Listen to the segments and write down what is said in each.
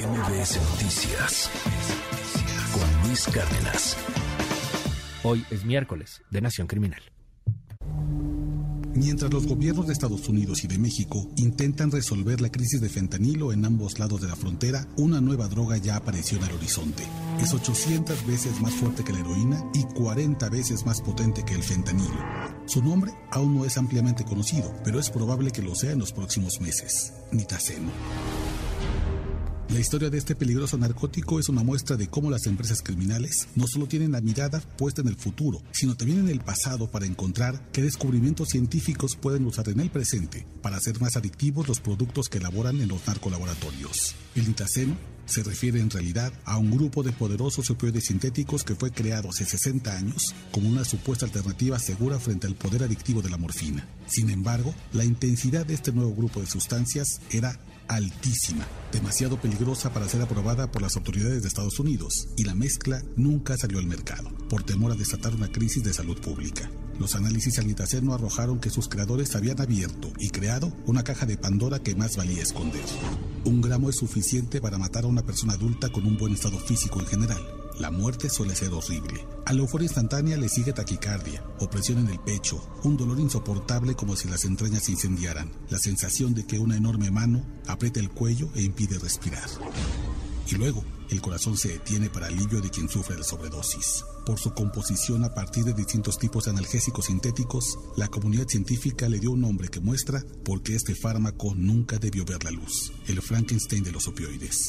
MBS Noticias con Luis Cárdenas. Hoy es miércoles de Nación Criminal. Mientras los gobiernos de Estados Unidos y de México intentan resolver la crisis de fentanilo en ambos lados de la frontera, una nueva droga ya apareció en el horizonte. Es 800 veces más fuerte que la heroína y 40 veces más potente que el fentanilo. Su nombre aún no es ampliamente conocido, pero es probable que lo sea en los próximos meses. Nitaceno. La historia de este peligroso narcótico es una muestra de cómo las empresas criminales no solo tienen la mirada puesta en el futuro, sino también en el pasado para encontrar qué descubrimientos científicos pueden usar en el presente para hacer más adictivos los productos que elaboran en los narcolaboratorios. El nitaceno se refiere en realidad a un grupo de poderosos opioides sintéticos que fue creado hace 60 años como una supuesta alternativa segura frente al poder adictivo de la morfina. Sin embargo, la intensidad de este nuevo grupo de sustancias era altísima, demasiado peligrosa para ser aprobada por las autoridades de Estados Unidos, y la mezcla nunca salió al mercado, por temor a desatar una crisis de salud pública. Los análisis al nitaceno arrojaron que sus creadores habían abierto y creado una caja de Pandora que más valía esconder. Un gramo es suficiente para matar a una persona adulta con un buen estado físico en general. La muerte suele ser horrible. A la euforia instantánea le sigue taquicardia, opresión en el pecho, un dolor insoportable como si las entrañas se incendiaran, la sensación de que una enorme mano aprieta el cuello e impide respirar. Y luego, el corazón se detiene para alivio de quien sufre de sobredosis. Por su composición a partir de distintos tipos de analgésicos sintéticos, la comunidad científica le dio un nombre que muestra por qué este fármaco nunca debió ver la luz, el Frankenstein de los opioides.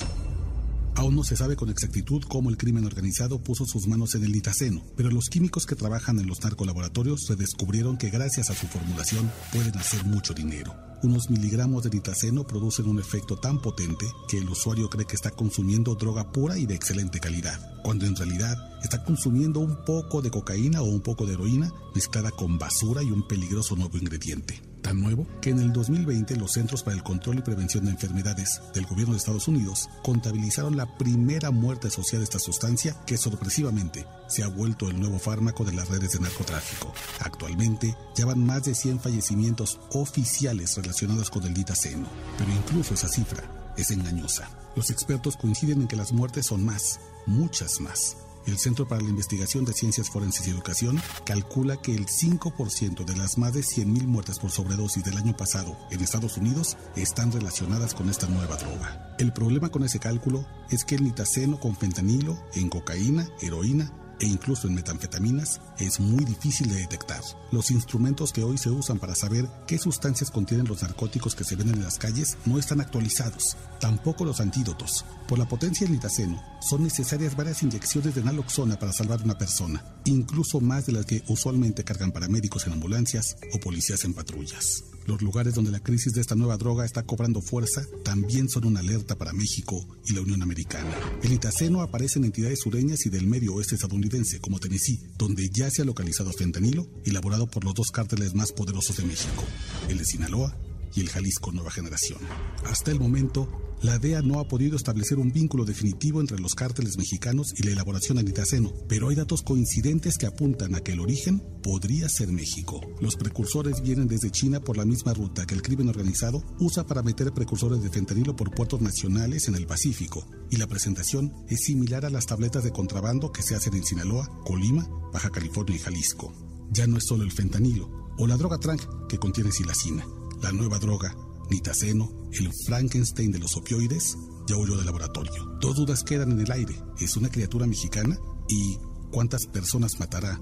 Aún no se sabe con exactitud cómo el crimen organizado puso sus manos en el nitaceno, pero los químicos que trabajan en los narcolaboratorios se descubrieron que gracias a su formulación pueden hacer mucho dinero. Unos miligramos de nitaceno producen un efecto tan potente que el usuario cree que está consumiendo droga pura y de excelente calidad, cuando en realidad está consumiendo un poco de cocaína o un poco de heroína mezclada con basura y un peligroso nuevo ingrediente tan nuevo que en el 2020 los Centros para el Control y Prevención de Enfermedades del gobierno de Estados Unidos contabilizaron la primera muerte asociada a esta sustancia que sorpresivamente se ha vuelto el nuevo fármaco de las redes de narcotráfico. Actualmente ya van más de 100 fallecimientos oficiales relacionados con el ditaceno, pero incluso esa cifra es engañosa. Los expertos coinciden en que las muertes son más, muchas más. El Centro para la Investigación de Ciencias Forenses y Educación calcula que el 5% de las más de 100.000 muertes por sobredosis del año pasado en Estados Unidos están relacionadas con esta nueva droga. El problema con ese cálculo es que el nitaceno con fentanilo en cocaína, heroína e incluso en metanfetaminas es muy difícil de detectar. Los instrumentos que hoy se usan para saber qué sustancias contienen los narcóticos que se venden en las calles no están actualizados, tampoco los antídotos. Por la potencia del nitaceno, son necesarias varias inyecciones de naloxona para salvar a una persona, incluso más de las que usualmente cargan paramédicos en ambulancias o policías en patrullas. Los lugares donde la crisis de esta nueva droga está cobrando fuerza también son una alerta para México y la Unión Americana. El nitaceno aparece en entidades sureñas y del medio oeste estadounidense, como Tennessee, donde ya se ha localizado fentanilo, elaborado por los dos cárteles más poderosos de México, el de Sinaloa y el Jalisco Nueva Generación. Hasta el momento, la DEA no ha podido establecer un vínculo definitivo entre los cárteles mexicanos y la elaboración de nitaceno, pero hay datos coincidentes que apuntan a que el origen podría ser México. Los precursores vienen desde China por la misma ruta que el crimen organizado usa para meter precursores de fentanilo por puertos nacionales en el Pacífico, y la presentación es similar a las tabletas de contrabando que se hacen en Sinaloa, Colima, Baja California y Jalisco. Ya no es solo el fentanilo o la droga trank que contiene silacina. La nueva droga Nitaceno, el Frankenstein de los opioides, ya huyó del laboratorio. Dos dudas quedan en el aire. ¿Es una criatura mexicana? ¿Y cuántas personas matará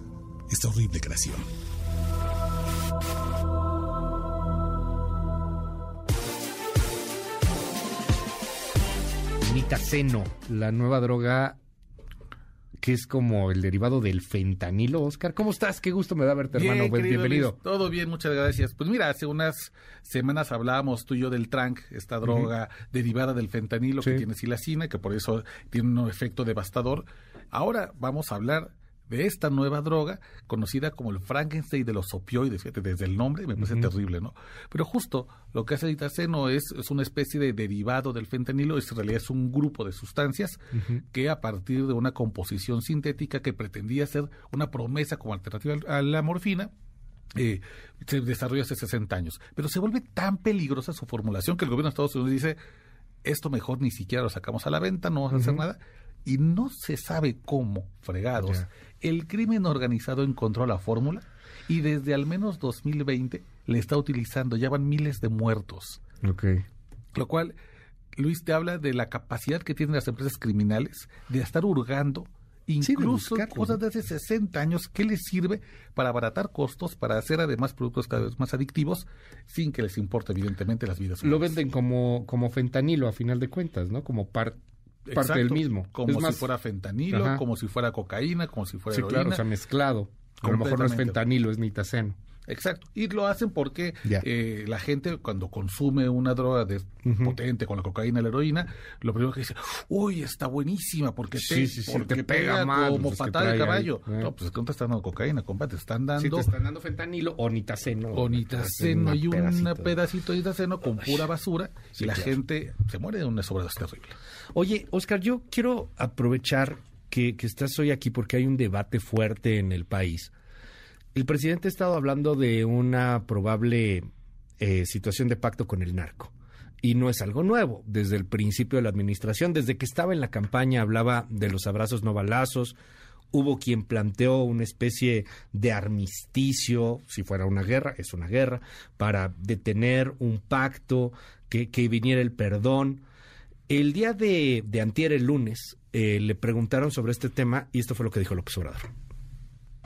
esta horrible creación? Nitaceno, la nueva droga que es como el derivado del fentanilo. Oscar, ¿cómo estás? Qué gusto me da verte, hermano. Bienvenido. todo bien, muchas gracias. Pues mira, hace unas semanas hablábamos tú y yo del trank, esta droga derivada del fentanilo que tiene silacina, que por eso tiene un efecto devastador. Ahora vamos a hablar de esta nueva droga conocida como el Frankenstein de los opioides. Fíjate, desde el nombre me parece terrible, ¿no? Pero justo lo que hace el itaceno es, es una especie de derivado del fentanilo, es, en realidad es un grupo de sustancias que a partir de una composición sintética que pretendía ser una promesa como alternativa a la morfina, eh, se desarrolla hace 60 años. Pero se vuelve tan peligrosa su formulación que el gobierno de Estados Unidos dice, esto mejor ni siquiera lo sacamos a la venta, no vamos a hacer nada. Y no se sabe cómo, fregados. El crimen organizado encontró la fórmula y desde al menos 2020 le está utilizando. Ya van miles de muertos. Ok. Lo cual, Luis, te habla de la capacidad que tienen las empresas criminales de estar hurgando incluso cosas de hace 60 años, ¿qué les sirve para abaratar costos, para hacer además productos cada vez más adictivos, sin que les importe evidentemente las vidas humanas? Lo venden como, como fentanilo a final de cuentas, ¿no? Como parte del mismo. Como si fuera fentanilo, como si fuera cocaína, como si fuera sí, claro, o sea, mezclado. A lo mejor no es fentanilo, es nitaceno. Exacto. Y lo hacen porque eh, la gente cuando consume una droga de, potente con la cocaína y la heroína, lo primero que dice, uy, está buenísima porque te, porque pega, mal, como pues, patada de caballo. No, pues es que no te están dando cocaína, compa, te están dando... Sí, te están dando fentanilo o nitaceno. O nitaceno y un pedacito de nitaceno con pura basura y la gente se muere de una sobredosis terrible. Oye, Oscar, yo quiero aprovechar que, que estás hoy aquí porque hay un debate fuerte en el país el presidente ha estado hablando de una probable eh, situación de pacto con el narco. Y no es algo nuevo. Desde el principio de la administración, desde que estaba en la campaña, hablaba de los abrazos no balazos. Hubo quien planteó una especie de armisticio, si fuera una guerra, es una guerra, para detener un pacto, que, viniera el perdón. El día de, de antier, el lunes, eh, le preguntaron sobre este tema y esto fue lo que dijo López Obrador.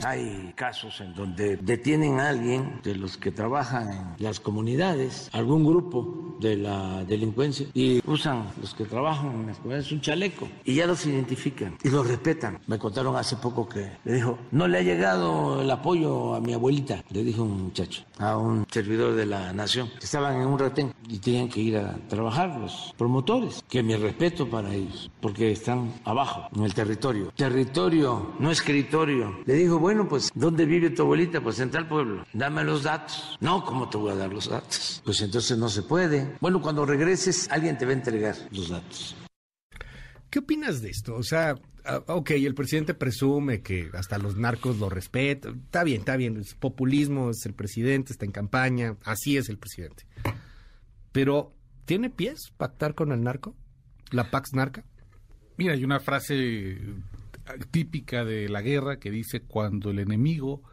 Hay casos en donde detienen a alguien de los que trabajan en las comunidades, algún grupo de la delincuencia, y usan los que trabajan en las comunidades un chaleco y ya los identifican y los respetan. Me contaron hace poco que le dijo, no le ha llegado el apoyo a mi abuelita, le dijo un muchacho, a un servidor de la nación, estaban en un retén y tenían que ir a trabajar los promotores, que mi respeto para ellos, porque están abajo, en el territorio. Territorio, no escritorio. Le dijo, bueno, pues, ¿dónde vive tu abuelita? Pues en tal pueblo. Dame los datos. No, ¿cómo te voy a dar los datos? Pues entonces no se puede. Bueno, cuando regreses, alguien te va a entregar los datos. ¿Qué opinas de esto? O sea, ah, ok, el presidente presume que hasta los narcos lo respetan. Está bien, está bien. Es populismo, es el presidente, está en campaña. Así es el presidente. Pero, ¿tiene pies pactar con el narco? ¿La Pax Narca? Mira, hay una frase típica de la guerra que dice cuando el enemigo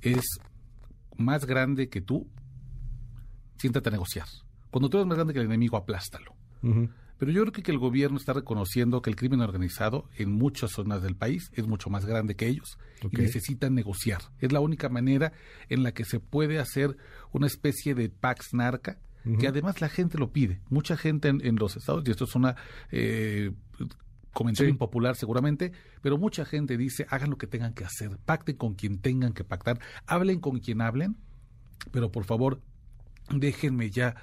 es más grande que tú, siéntate a negociar. Cuando tú eres más grande que el enemigo, aplástalo. Pero yo creo que, el gobierno está reconociendo que el crimen organizado en muchas zonas del país es mucho más grande que ellos y necesitan negociar. Es la única manera en la que se puede hacer una especie de pax narca que además la gente lo pide. Mucha gente en, los estados, y esto es una eh, comentario impopular seguramente, pero mucha gente dice, hagan lo que tengan que hacer, pacten con quien tengan que pactar, hablen con quien hablen, pero por favor déjenme ya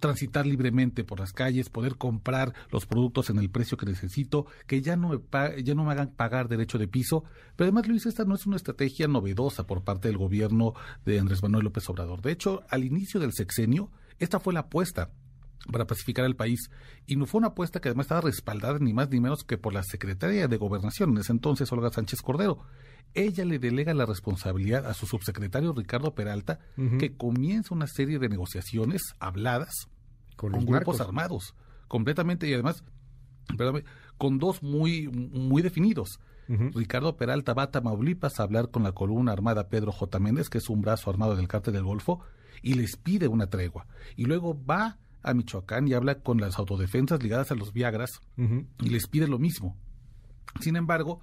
transitar libremente por las calles, poder comprar los productos en el precio que necesito, que ya no me, ya no me hagan pagar derecho de piso. Pero además, Luis, esta no es una estrategia novedosa por parte del gobierno de Andrés Manuel López Obrador. De hecho, al inicio del sexenio, esta fue la apuesta para pacificar el país. Y no fue una apuesta que además estaba respaldada ni más ni menos que por la secretaria de Gobernación, en ese entonces Olga Sánchez Cordero. Ella le delega la responsabilidad a su subsecretario Ricardo Peralta, que comienza una serie de negociaciones habladas con, grupos armados, completamente y además, con dos muy, muy definidos. Ricardo Peralta va a Tamaulipas a hablar con la columna armada Pedro J. Méndez, que es un brazo armado del cártel del Golfo, y les pide una tregua. Y luego va a Michoacán y habla con las autodefensas ligadas a los Viagras y les pide lo mismo. Sin embargo,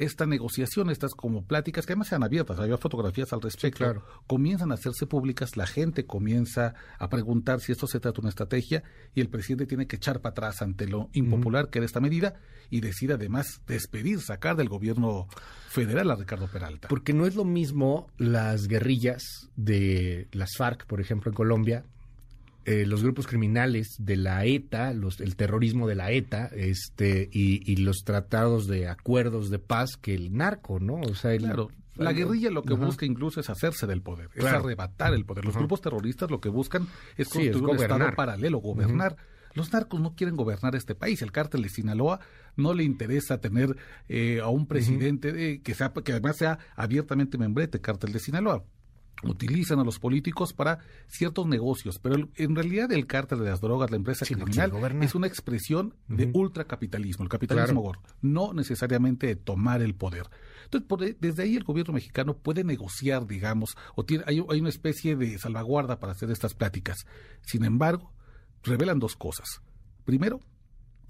esta negociación, estas como pláticas que además sean abiertas, había fotografías al respecto, comienzan a hacerse públicas, la gente comienza a preguntar si esto se trata de una estrategia y el presidente tiene que echar para atrás ante lo impopular que era esta medida y decide además despedir, sacar del gobierno federal a Ricardo Peralta. Porque no es lo mismo las guerrillas de las FARC, por ejemplo, en Colombia, eh, los grupos criminales de la ETA, los, el terrorismo de la ETA, este, y, los tratados de acuerdos de paz que el narco, ¿no? O sea, claro. La guerrilla lo que busca incluso es hacerse del poder, es arrebatar el poder. Los grupos terroristas lo que buscan es construir un estado paralelo, gobernar. Los narcos no quieren gobernar este país. El cártel de Sinaloa no le interesa tener eh, a un presidente que, sea, que además sea abiertamente membrete, cártel de Sinaloa. Utilizan a los políticos para ciertos negocios, pero en realidad el cártel de las drogas, la empresa criminal, es una expresión de ultracapitalismo, el capitalismo gordo, no necesariamente de tomar el poder. Entonces, desde ahí el gobierno mexicano puede negociar, digamos, o tiene, hay, hay una especie de salvaguarda para hacer estas pláticas. Sin embargo, revelan dos cosas. Primero,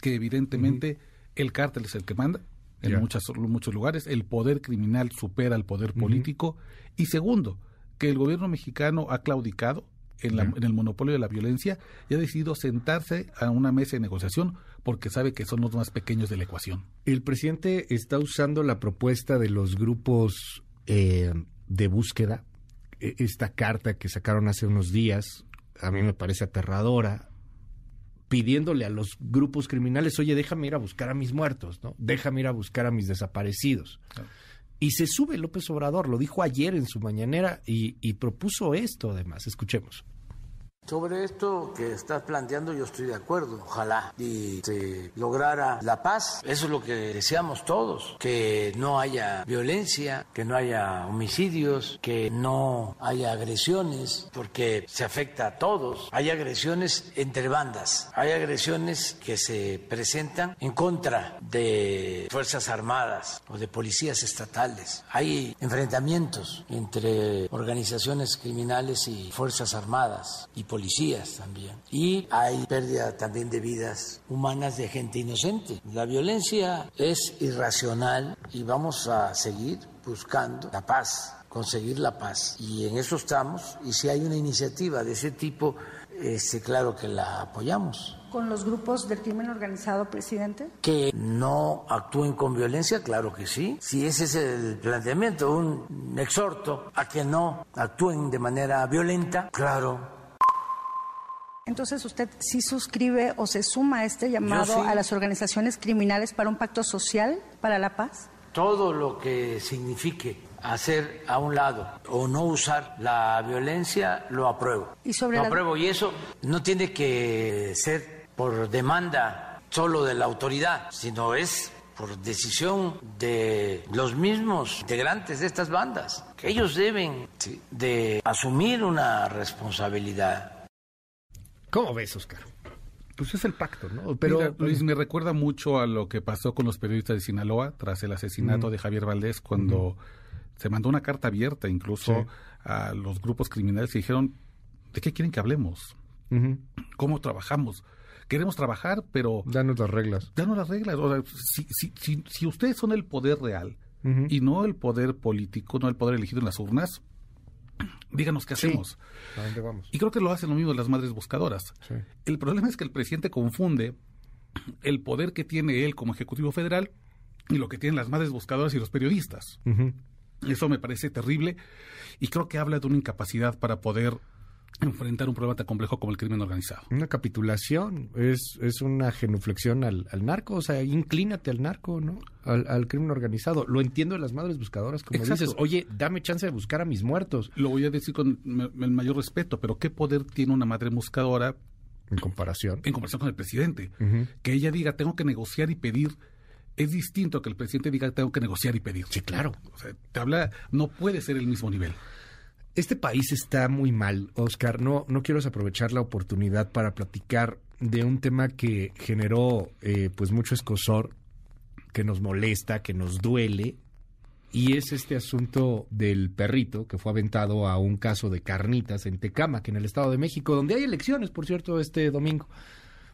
que evidentemente el cártel es el que manda, en muchas, muchos lugares, el poder criminal supera al poder político. Y segundo, que el gobierno mexicano ha claudicado en, en, el monopolio de la violencia y ha decidido sentarse a una mesa de negociación porque sabe que son los más pequeños de la ecuación. El presidente está usando la propuesta de los grupos eh, de búsqueda, e, esta carta que sacaron hace unos días, a mí me parece aterradora, pidiéndole a los grupos criminales, oye, déjame ir a buscar a mis muertos, ¿no? Déjame ir a buscar a mis desaparecidos. Y se sube López Obrador, lo dijo ayer en su mañanera y, y propuso esto además. Escuchemos. Sobre esto que estás planteando yo estoy de acuerdo. Ojalá y se lograra la paz. Eso es lo que deseamos todos. Que no haya violencia, que no haya homicidios, que no haya agresiones, porque se afecta a todos. Hay agresiones entre bandas. Hay agresiones que se presentan en contra de Fuerzas Armadas o de policías estatales. Hay enfrentamientos entre organizaciones criminales y Fuerzas Armadas policías también. Y hay pérdida también de vidas humanas de gente inocente. La violencia es irracional y vamos a seguir buscando la paz, conseguir la paz. Y en eso estamos. Y si hay una iniciativa de ese tipo, este, claro que la apoyamos. ¿Con los grupos del crimen organizado, presidente? Que no actúen con violencia, claro que sí. Si ese es el planteamiento, un exhorto a que no actúen de manera violenta, claro, entonces, ¿usted sí suscribe o se suma a este llamado a las organizaciones criminales para un pacto social para la paz? Todo lo que signifique hacer a un lado o no usar la violencia, lo apruebo. ¿Y sobre lo apruebo y eso no tiene que ser por demanda solo de la autoridad, sino es por decisión de los mismos integrantes de estas bandas, que ellos deben de asumir una responsabilidad ¿Cómo ves, Oscar? Pues es el pacto, ¿no? Pero Luis me recuerda mucho a lo que pasó con los periodistas de Sinaloa tras el asesinato de Javier Valdés cuando se mandó una carta abierta incluso a los grupos criminales y dijeron ¿de qué quieren que hablemos? ¿Cómo trabajamos? Queremos trabajar, pero danos las reglas. Danos las reglas. O sea, si, si, si, ustedes son el poder real y no el poder político, no el poder elegido en las urnas, díganos qué hacemos. ¿A dónde vamos? Y creo que lo hacen lo mismo las madres buscadoras. El problema es que el presidente confunde el poder que tiene él como Ejecutivo Federal y lo que tienen las madres buscadoras y los periodistas. Eso me parece terrible y creo que habla de una incapacidad para poder enfrentar un problema tan complejo como el crimen organizado. Una capitulación, es, es una genuflexión al, narco, o sea, inclínate al narco, ¿no? Al, crimen organizado. Lo entiendo de las madres buscadoras, como dices, oye, dame chance de buscar a mis muertos. Lo voy a decir con el mayor respeto, pero ¿qué poder tiene una madre buscadora? En comparación. En comparación con el presidente. Que ella diga, tengo que negociar y pedir es distinto que el presidente diga tengo que negociar y pedir. Sí, claro. O sea, te habla, no puede ser el mismo nivel. Este país está muy mal, Oscar. No, no quiero aprovechar la oportunidad para platicar de un tema que generó eh, pues mucho escosor, que nos molesta, que nos duele, y es este asunto del perrito que fue aventado a un caso de carnitas en Tecama, que en el Estado de México, donde hay elecciones, por cierto, este domingo.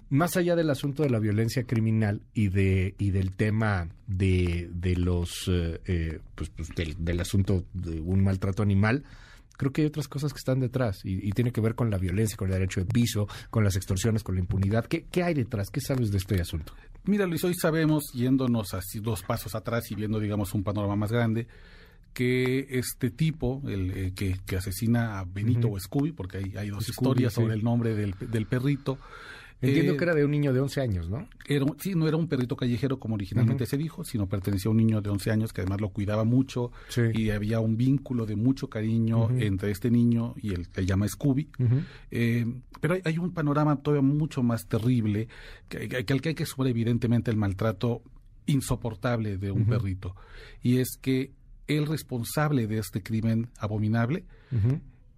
Más allá del asunto de la violencia criminal y de y del tema de, de los eh, eh, pues, pues del asunto de un maltrato animal, creo que hay otras cosas que están detrás y, tiene que ver con la violencia, con el derecho de piso, con las extorsiones, con la impunidad. ¿Qué, hay detrás? ¿Qué sabes de este asunto? Mira, Luis, hoy sabemos, yéndonos así dos pasos atrás y viendo, digamos, un panorama más grande, que este tipo, el eh, que, asesina a Benito o Scooby, porque hay, hay dos historias sobre el nombre del, del perrito, Entiendo eh, que era de un niño de 11 años, ¿no? Era, sí, no era un perrito callejero como originalmente se dijo, sino pertenecía a un niño de 11 años que además lo cuidaba mucho y había un vínculo de mucho cariño entre este niño y el que llama Scooby. Eh, pero hay, un panorama todavía mucho más terrible que, que, al que hay que sumar evidentemente el maltrato insoportable de un perrito. Y es que el responsable de este crimen abominable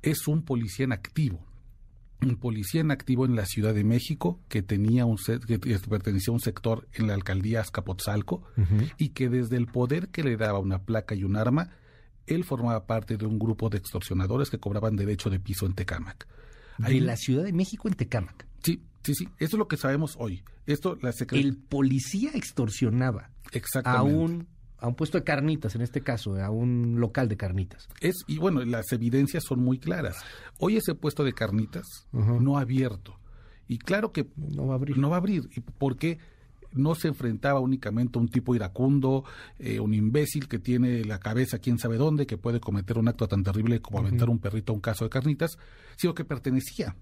es un policía en activo. Un policía en activo en la Ciudad de México que tenía un que pertenecía a un sector en la alcaldía Azcapotzalco y que desde el poder que le daba una placa y un arma, él formaba parte de un grupo de extorsionadores que cobraban derecho de piso en Tecámac. De la Ciudad de México en Tecámac. Sí, sí, sí. Eso es lo que sabemos hoy. Esto la El policía extorsionaba a un a un puesto de carnitas, en este caso, a un local de carnitas. Es, y bueno, las evidencias son muy claras. Hoy ese puesto de carnitas no ha abierto. Y claro que no va a abrir. No va a abrir. ¿Y por qué? No se enfrentaba únicamente a un tipo iracundo, eh, un imbécil que tiene la cabeza quién sabe dónde, que puede cometer un acto tan terrible como aventar un perrito a un caso de carnitas, sino que pertenecía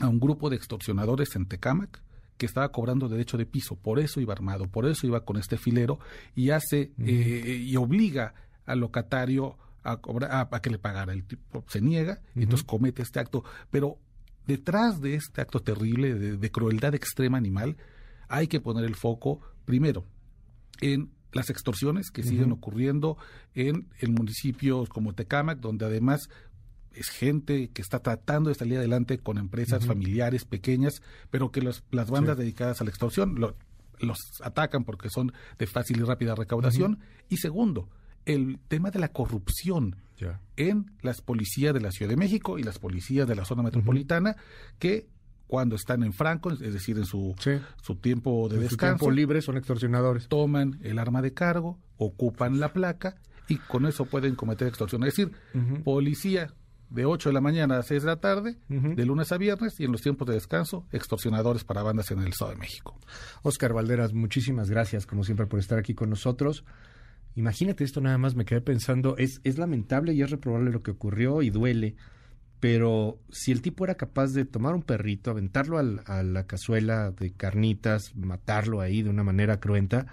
a un grupo de extorsionadores en Tecámac, que estaba cobrando derecho de piso, por eso iba armado, por eso iba con este filero y hace eh, y obliga al locatario a, cobrar, a, que le pagara. El tipo se niega y entonces comete este acto. Pero detrás de este acto terrible de, crueldad extrema animal, hay que poner el foco primero en las extorsiones que siguen ocurriendo en, en municipios como Tecámac, donde además es gente que está tratando de salir adelante con empresas familiares pequeñas, pero que las bandas dedicadas a la extorsión los atacan porque son de fácil y rápida recaudación. Y segundo, el tema de la corrupción en las policías de la Ciudad de México y las policías de la zona metropolitana, que cuando están en franco, es decir, en su, su tiempo de descanso, tiempo libre son extorsionadores. Toman el arma de cargo, ocupan la placa y con eso pueden cometer extorsión. Es decir, policía de 8 de la mañana a 6 de la tarde, de lunes a viernes, y en los tiempos de descanso, extorsionadores para bandas en el Estado de México. Oscar Valderas, muchísimas gracias, como siempre, por estar aquí con nosotros. Imagínate esto nada más, me quedé pensando, es, es lamentable y es reprobable lo que ocurrió y duele, pero si el tipo era capaz de tomar un perrito, aventarlo a la cazuela de carnitas, matarlo ahí de una manera cruenta,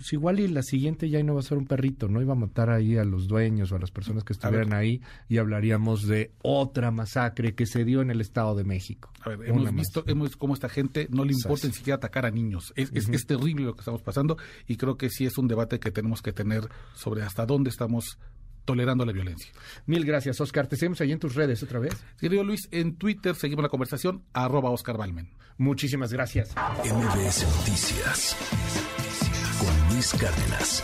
pues igual y la siguiente ya no va a ser un perrito, no iba a matar ahí a los dueños o a las personas que estuvieran ahí y hablaríamos de otra masacre que se dio en el Estado de México. A ver, hemos visto hemos cómo esta gente no le importa ni siquiera atacar a niños. Es, es, terrible lo que estamos pasando y creo que sí es un debate que tenemos que tener sobre hasta dónde estamos tolerando la violencia. Mil gracias, Oscar. Te seguimos ahí en tus redes otra vez. Querido Luis, en Twitter seguimos la conversación, arroba Oscar Balmen. Muchísimas gracias. MBS Noticias Cárdenas.